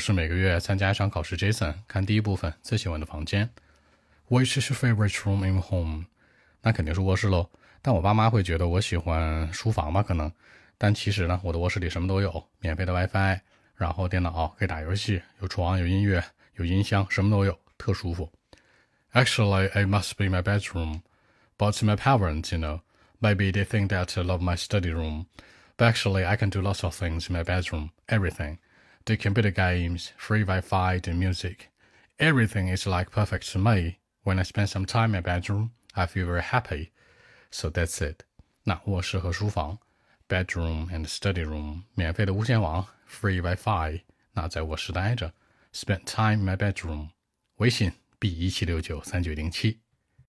是每个月参加一场考试。Jason 看第一部分最喜欢的房间，Which is your favorite room in home？那肯定是卧室喽。但我爸妈会觉得我喜欢书房吧？可能。但其实呢，我的卧室里什么都有，免费的 WiFi，然后电脑可以打游戏，有床，有音乐，有音箱，什么都有，特舒服。Actually, it must be my bedroom, but my parents, you know, maybe they think that I love my study room. But actually, I can do lots of things in my bedroom. Everything the computer games, free Wi-Fi, the music. Everything is like perfect to me. When I spend some time in my bedroom, I feel very happy. So that's it. 那卧室和书房，bedroom and study room，免费的无线网，free Wi-Fi。那在卧室待着，spend time in my bedroom。微信 b 一七六九三九零七。